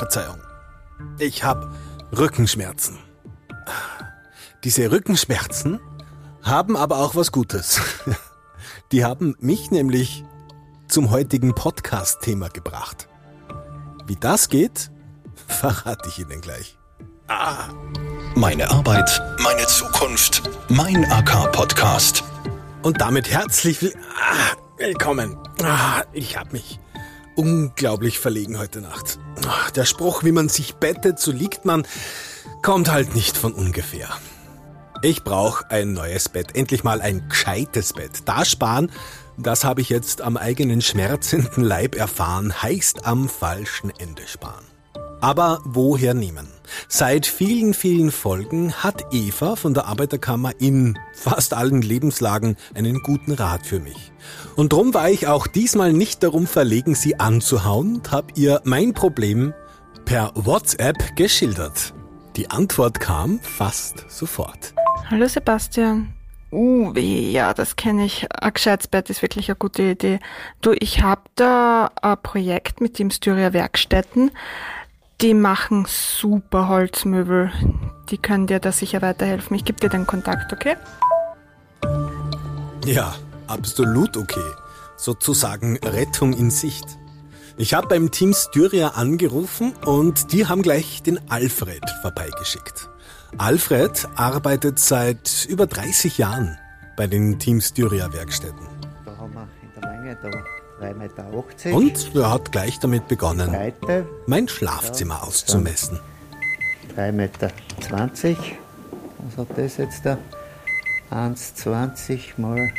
Verzeihung. Ich habe Rückenschmerzen. Diese Rückenschmerzen haben aber auch was Gutes. Die haben mich nämlich zum heutigen Podcast-Thema gebracht. Wie das geht, verrate ich Ihnen gleich. Ah. Meine Arbeit, meine Zukunft, mein AK-Podcast. Und damit herzlich will ah, willkommen. Ah, ich habe mich unglaublich verlegen heute Nacht. Der Spruch, wie man sich bettet, so liegt man, kommt halt nicht von ungefähr. Ich brauche ein neues Bett, endlich mal ein gescheites Bett. Da sparen, das habe ich jetzt am eigenen schmerzenden Leib erfahren, heißt am falschen Ende sparen. Aber woher nehmen? Seit vielen, vielen Folgen hat Eva von der Arbeiterkammer in fast allen Lebenslagen einen guten Rat für mich. Und drum war ich auch diesmal nicht darum verlegen, sie anzuhauen und habe ihr mein Problem per WhatsApp geschildert. Die Antwort kam fast sofort. Hallo Sebastian. Uh, ja, das kenne ich. Ein gescheites Bett ist wirklich eine gute Idee. Du, ich habe da ein Projekt mit dem Styria Werkstätten. Die machen super Holzmöbel. Die können dir da sicher weiterhelfen. Ich gebe dir den Kontakt, okay? Ja, absolut okay. Sozusagen Rettung in Sicht. Ich habe beim Team Styria angerufen und die haben gleich den Alfred vorbeigeschickt. Alfred arbeitet seit über 30 Jahren bei den Team Styria Werkstätten. Da haben wir in der Länge da 3,80 Meter. Und er hat gleich damit begonnen, Breite mein Schlafzimmer auszumessen. 3,20 Meter. Was hat das jetzt da? 1,20 mal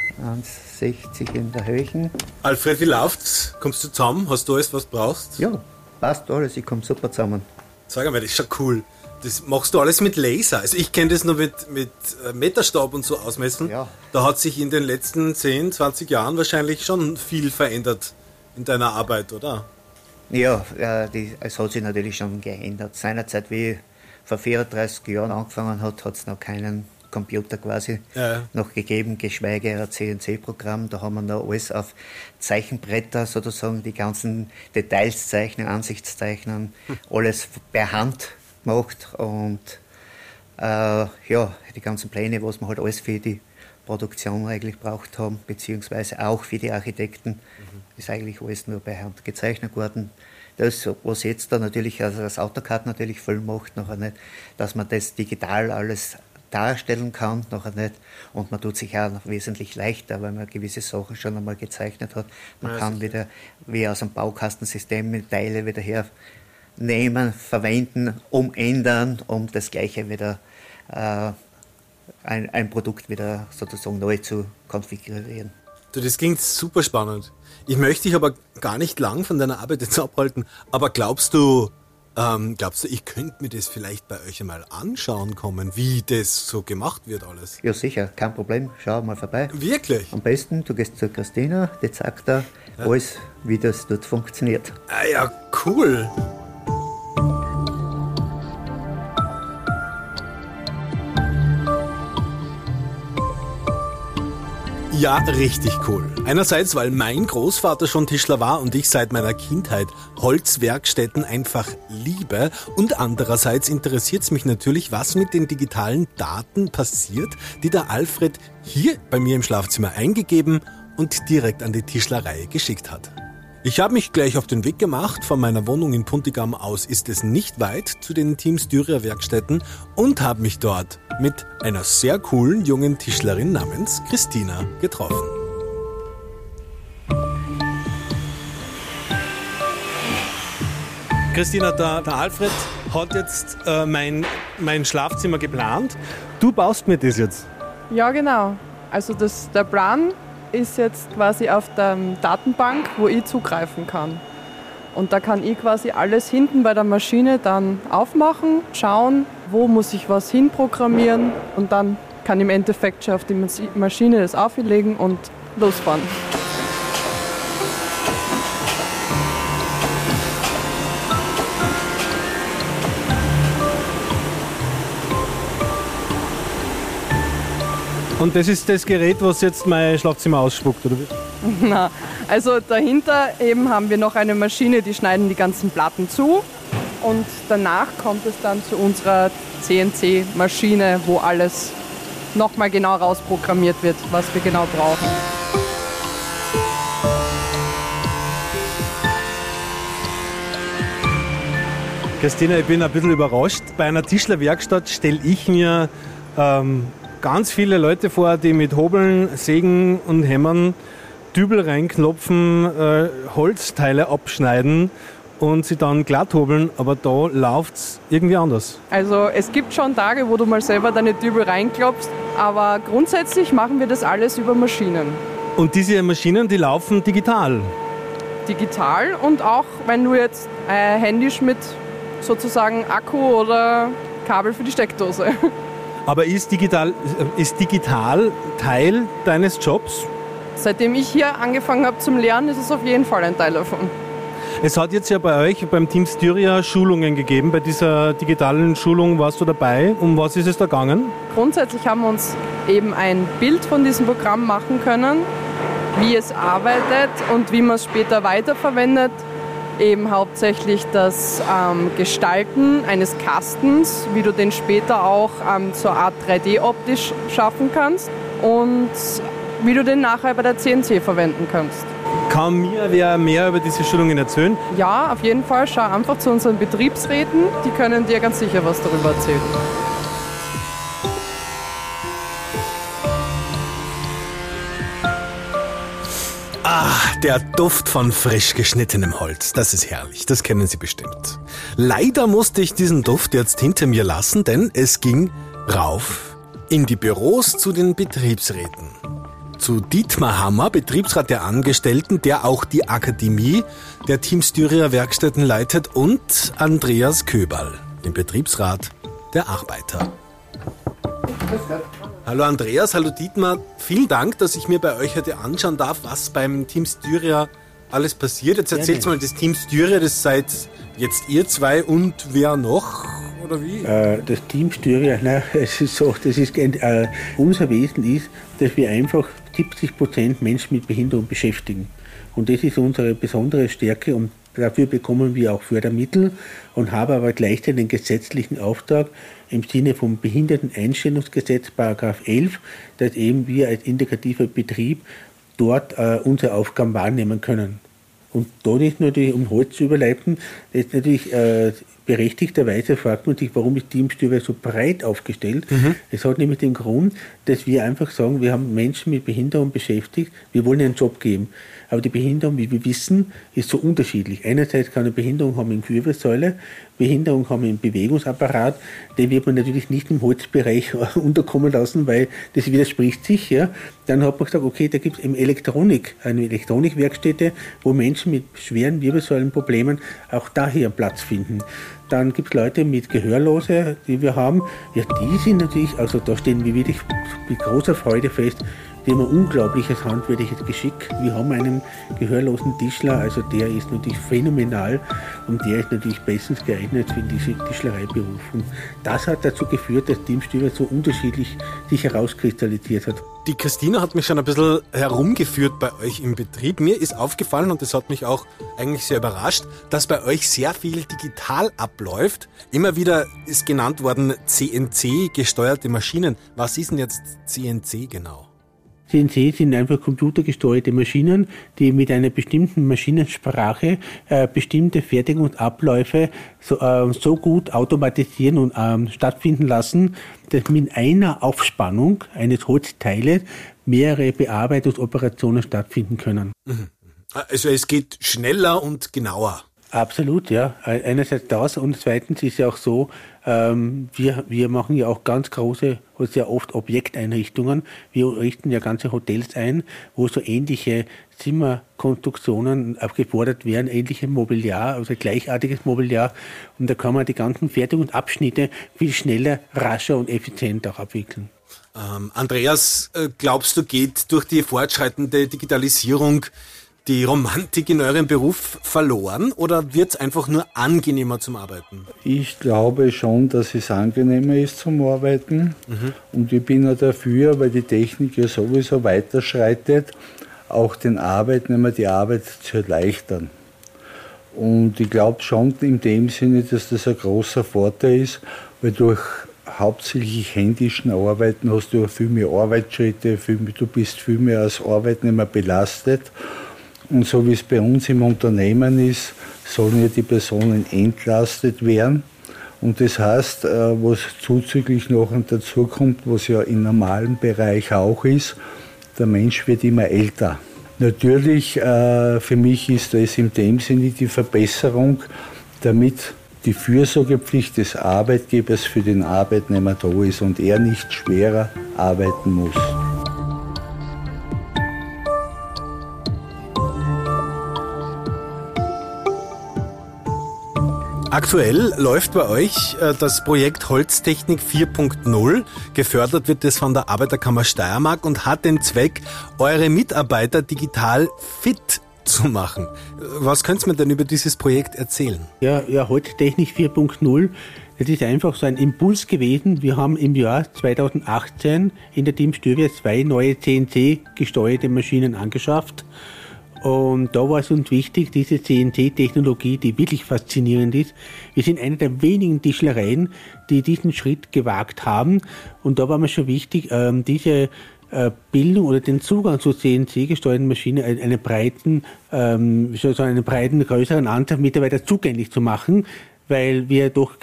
1,60 in der Höhe. Alfred, wie läuft's? Kommst du zusammen? Hast du alles, was du brauchst? Ja, passt alles, ich komme super zusammen. Sag einmal, das ist schon cool. Das machst du alles mit Laser. Also ich kenne das nur mit, mit äh, Meterstab und so ausmessen. Ja. Da hat sich in den letzten 10, 20 Jahren wahrscheinlich schon viel verändert in deiner Arbeit, oder? Ja, die, es hat sich natürlich schon geändert. Seinerzeit, wie vor 34 Jahren angefangen hat, hat es noch keinen Computer quasi Ja. noch gegeben, geschweige ein CNC-Programm. Da haben wir noch alles auf Zeichenbretter sozusagen, die ganzen Details zeichnen, Ansichtszeichnen, alles per Hand gemacht und äh, ja, die ganzen Pläne, was wir halt alles für die Produktion eigentlich braucht haben, beziehungsweise auch für die Architekten, ist eigentlich alles nur per Hand gezeichnet worden. Das, was jetzt da natürlich, also das AutoCAD natürlich voll macht, nachher nicht, dass man das digital alles darstellen kann, nachher nicht. Und man tut sich auch noch wesentlich leichter, weil man gewisse Sachen schon einmal gezeichnet hat. Man Ja, kann wieder, wie aus einem Baukastensystem, mit Teile wieder hernehmen, verwenden, umändern, um das Gleiche wieder, äh, ein, ein Produkt wieder sozusagen neu zu konfigurieren. Du, das klingt super spannend. Ich möchte dich aber gar nicht lang von deiner Arbeit jetzt abhalten. Aber glaubst du, ähm, glaubst du, ich könnte mir das vielleicht bei euch einmal anschauen kommen, wie das so gemacht wird alles? Ja, sicher, kein Problem, schau mal vorbei. Wirklich? Am besten, du gehst zur Christina, die zeigt dir alles, wie das dort funktioniert. Ah ja, cool. Ja, richtig cool. Einerseits, weil mein Großvater schon Tischler war und ich seit meiner Kindheit Holzwerkstätten einfach liebe. Und andererseits interessiert es mich natürlich, was mit den digitalen Daten passiert, die der Alfred hier bei mir im Schlafzimmer eingegeben und direkt an die Tischlerei geschickt hat. Ich habe mich gleich auf den Weg gemacht. Von meiner Wohnung in Puntigam aus ist es nicht weit zu den Teams Dürer Werkstätten und habe mich dort mit einer sehr coolen jungen Tischlerin namens Christina getroffen. Christina, der, der Alfred hat jetzt äh, mein, mein Schlafzimmer geplant. Du baust mir das jetzt. Ja, genau. Also das, der Plan ist jetzt quasi auf der Datenbank, wo ich zugreifen kann. Und da kann ich quasi alles hinten bei der Maschine dann aufmachen, schauen, wo muss ich was hinprogrammieren und dann kann im Endeffekt schon auf die Mas- Maschine das auflegen und losfahren. Und das ist das Gerät, was jetzt mein Schlafzimmer ausspuckt, oder wie? Na, also dahinter eben haben wir noch eine Maschine, die schneiden die ganzen Platten zu und danach kommt es dann zu unserer CNC-Maschine, wo alles nochmal genau rausprogrammiert wird, was wir genau brauchen. Christina, ich bin ein bisschen überrascht. Bei einer Tischlerwerkstatt stelle ich mir ähm, ganz viele Leute vor, die mit Hobeln, Sägen und Hämmern Dübel reinklopfen, äh, Holzteile abschneiden und sie dann glatt hobeln, aber da läuft es irgendwie anders. Also es gibt schon Tage, wo du mal selber deine Dübel reinklopfst, aber grundsätzlich machen wir das alles über Maschinen. Und diese Maschinen, die laufen digital? Digital und auch wenn du jetzt äh, händisch mit sozusagen Akku oder Kabel für die Steckdose. Aber ist digital, ist digital Teil deines Jobs? Seitdem ich hier angefangen habe zum Lernen, ist es auf jeden Fall ein Teil davon. Es hat jetzt ja bei euch beim Team Styria Schulungen gegeben. Bei dieser digitalen Schulung warst du dabei. Um was ist es da gegangen? Grundsätzlich haben wir uns eben ein Bild von diesem Programm machen können, wie es arbeitet und wie man es später weiterverwendet eben hauptsächlich das ähm, Gestalten eines Kastens, wie du den später auch ähm, zur Art 3D-optisch schaffen kannst und wie du den nachher bei der CNC verwenden kannst. Kann mir wer mehr über diese Schulungen erzählen? Ja, auf jeden Fall. Schau einfach zu unseren Betriebsräten, die können dir ganz sicher was darüber erzählen. Ah, der Duft von frisch geschnittenem Holz. Das ist herrlich. Das kennen Sie bestimmt. Leider musste ich diesen Duft jetzt hinter mir lassen, denn es ging rauf in die Büros zu den Betriebsräten. Zu Dietmar Hammer, Betriebsrat der Angestellten, der auch die Akademie der Team Styria Werkstätten leitet und Andreas Köberl, den Betriebsrat der Arbeiter. Grüß Gott. Hallo Andreas, hallo Dietmar. Vielen Dank, dass ich mir bei euch heute anschauen darf, was beim Team Styria alles passiert. Jetzt erzählt mal das Team Styria, das seid jetzt ihr zwei und wer noch? Oder wie? Äh, das Team Styria, na, es ist so, das ist, äh, unser Wesen ist, dass wir einfach 70 Prozent Menschen mit Behinderung beschäftigen. Und das ist unsere besondere Stärke und dafür bekommen wir auch Fördermittel und haben aber gleichzeitig den gesetzlichen Auftrag, im Sinne vom Behinderteneinstellungsgesetz, Paragraph 11, dass eben wir als integrativer Betrieb dort äh, unsere Aufgaben wahrnehmen können. Und nicht nur die, um Holz zu überleiten, ist natürlich äh, berechtigterweise fragt man sich, warum ist Teamstüber so breit aufgestellt? Mhm. Es hat nämlich den Grund, dass wir einfach sagen, wir haben Menschen mit Behinderung beschäftigt, wir wollen einen Job geben. Aber die Behinderung, wie wir wissen, ist so unterschiedlich. Einerseits kann eine Behinderung haben in Wirbelsäule, Behinderung haben im Bewegungsapparat, den wird man natürlich nicht im Holzbereich unterkommen lassen, weil das widerspricht sich. Ja. Dann hat man gesagt, okay, da gibt es eben Elektronik, eine Elektronikwerkstätte, wo Menschen mit schweren Wirbelsäulenproblemen auch daher Platz finden. Dann gibt es Leute mit Gehörlose, die wir haben. Ja, die sind natürlich, also da stehen wir wirklich mit großer Freude fest, die haben ein unglaubliches handwerkliches Geschick. Wir haben einen gehörlosen Tischler, also der ist natürlich phänomenal und der ist natürlich bestens geeignet für diese Tischlereiberuf. Und das hat dazu geführt, dass Team Stewart so unterschiedlich sich herauskristallisiert hat. Die Christina hat mich schon ein bisschen herumgeführt bei euch im Betrieb. Mir ist aufgefallen, und das hat mich auch eigentlich sehr überrascht, dass bei euch sehr viel digital abläuft. Immer wieder ist genannt worden CNC gesteuerte Maschinen. Was ist denn jetzt CNC genau? CNC sind einfach computergesteuerte Maschinen, die mit einer bestimmten Maschinensprache äh, bestimmte Fertigungsabläufe so, äh, so gut automatisieren und ähm, stattfinden lassen, dass mit einer Aufspannung eines Holzteiles mehrere Bearbeitungsoperationen stattfinden können. Mhm. Also es geht schneller und genauer. Absolut, ja. Einerseits das und zweitens ist ja auch so, ähm, wir, wir machen ja auch ganz große, sehr oft Objekteinrichtungen. Wir richten ja ganze Hotels ein, wo so ähnliche Zimmerkonstruktionen gefordert werden, ähnliche Mobiliar, also gleichartiges Mobiliar. Und da kann man die ganzen Fertigungsabschnitte viel schneller, rascher und effizienter auch abwickeln. Ähm, Andreas, äh, glaubst du, geht durch die fortschreitende Digitalisierung die Romantik in eurem Beruf verloren oder wird es einfach nur angenehmer zum Arbeiten? Ich glaube schon, dass es angenehmer ist zum Arbeiten. Mhm. Und ich bin ja dafür, weil die Technik ja sowieso weiterschreitet, auch den Arbeitnehmer die Arbeit zu erleichtern. Und ich glaube schon in dem Sinne, dass das ein großer Vorteil ist, weil durch hauptsächlich händischen Arbeiten hast du viel mehr Arbeitsschritte, viel mehr, du bist viel mehr als Arbeitnehmer belastet. Und so wie es bei uns im Unternehmen ist, sollen ja die Personen entlastet werden. Und das heißt, äh, was zuzüglich noch dazu kommt, was ja im normalen Bereich auch ist, der Mensch wird immer älter. Natürlich, äh, für mich ist das in dem Sinne die Verbesserung, damit die Fürsorgepflicht des Arbeitgebers für den Arbeitnehmer da ist und er nicht schwerer arbeiten muss. Aktuell läuft bei euch äh, das Projekt Holztechnik 4.0. Gefördert wird es von der Arbeiterkammer Steiermark und hat den Zweck, eure Mitarbeiter digital fit zu machen. Was könnt ihr mir denn über dieses Projekt erzählen? Ja, ja Holztechnik 4.0, das ist einfach so ein Impuls gewesen. Wir haben im Jahr 2018 in der Team Stürwe zwei neue CNC-gesteuerte Maschinen angeschafft. Und da war es uns wichtig, diese CNC-Technologie, die wirklich faszinierend ist. Wir sind eine der wenigen Tischlereien, die diesen Schritt gewagt haben. Und da war mir schon wichtig, ähm, diese äh, Bildung oder den Zugang zu CNC-gesteuerten Maschinen einen breiten, ähm, sozusagen einen breiten, größeren Anteil Mitarbeiter zugänglich zu machen, weil wir doch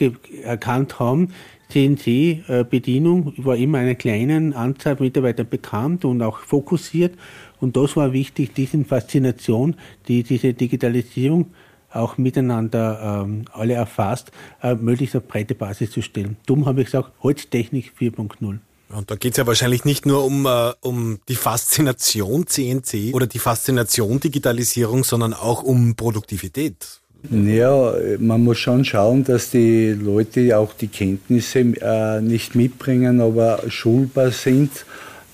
erkannt haben, CNC-Bedienung war immer einer kleinen Anzahl Mitarbeiter bekannt und auch fokussiert. Und das war wichtig, diese Faszination, die diese Digitalisierung auch miteinander ähm, alle erfasst, äh, möglichst auf breite Basis zu stellen. Dumm habe ich gesagt, Holztechnik 4.0. Und da geht es ja wahrscheinlich nicht nur um, äh, um die Faszination CNC oder die Faszination Digitalisierung, sondern auch um Produktivität. Ja, man muss schon schauen, dass die Leute auch die Kenntnisse äh, nicht mitbringen, aber schulbar sind.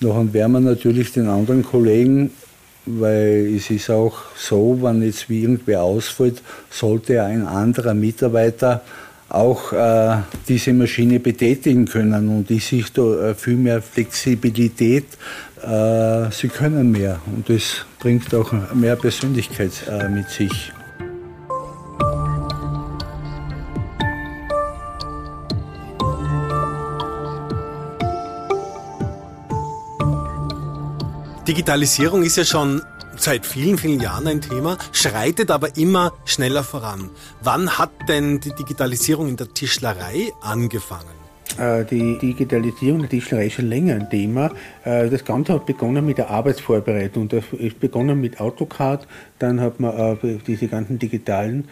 Nachher werden wir natürlich den anderen Kollegen, weil es ist auch so, wenn jetzt wie irgendwer ausfällt, sollte ein anderer Mitarbeiter auch äh, diese Maschine betätigen können und ich sehe da äh, viel mehr Flexibilität. Äh, sie können mehr und das bringt auch mehr Persönlichkeit äh, mit sich. Digitalisierung ist ja schon seit vielen, vielen Jahren ein Thema, schreitet aber immer schneller voran. Wann hat denn die Digitalisierung in der Tischlerei angefangen? Äh, die Digitalisierung der Tischlerei ist schon länger ein Thema. Äh, das Ganze hat begonnen mit der Arbeitsvorbereitung. Das ist begonnen mit AutoCAD, dann hat man äh, diese ganzen digitalen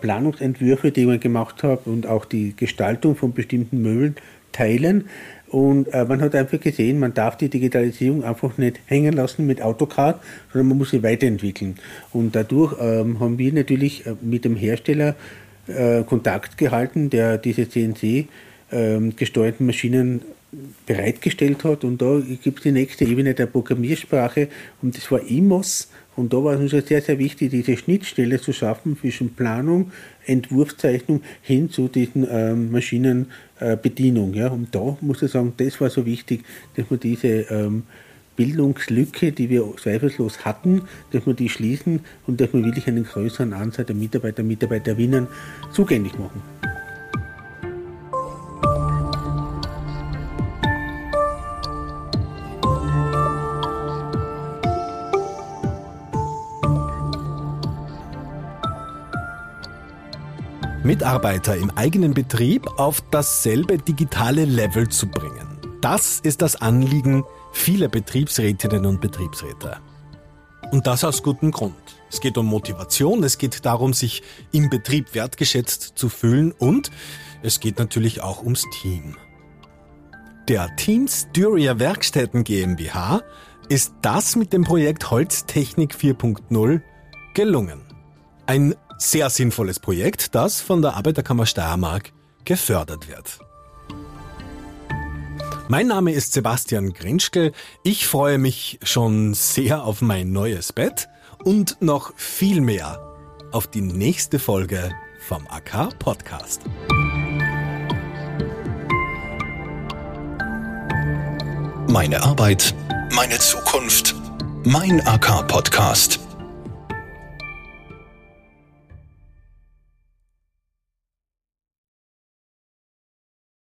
Planungsentwürfe, die man gemacht hat und auch die Gestaltung von bestimmten Möbelteilen und äh, man hat einfach gesehen, man darf die Digitalisierung einfach nicht hängen lassen mit AutoCAD, sondern man muss sie weiterentwickeln. Und dadurch ähm, haben wir natürlich äh, mit dem Hersteller äh, Kontakt gehalten, der diese CNC ähm, gesteuerten Maschinen bereitgestellt hat. Und da gibt es die nächste Ebene der Programmiersprache und das war IMOS. Und da war es uns sehr, sehr wichtig, diese Schnittstelle zu schaffen zwischen Planung, Entwurfszeichnung hin zu diesen ähm, Maschinenbedienung. Äh, ja. Und da muss ich sagen, das war so wichtig, dass wir diese ähm, Bildungslücke, die wir zweifellos hatten, dass wir die schließen und dass wir wirklich einen größeren Anzahl der Mitarbeiter, Mitarbeiterinnen zugänglich machen. Mitarbeiter im eigenen Betrieb auf dasselbe digitale Level zu bringen. Das ist das Anliegen vieler Betriebsrätinnen und Betriebsräte. Und das aus gutem Grund. Es geht um Motivation, es geht darum, sich im Betrieb wertgeschätzt zu fühlen und es geht natürlich auch ums Team. Der Team Styria Werkstätten GmbH ist das mit dem Projekt Holztechnik 4.0 gelungen. Ein sehr sinnvolles Projekt, das von der Arbeiterkammer Steiermark gefördert wird. Mein Name ist Sebastian Grinschkel. Ich freue mich schon sehr auf mein neues Bett und noch viel mehr auf die nächste Folge vom AK Podcast. Meine Arbeit, meine Zukunft, mein AK Podcast.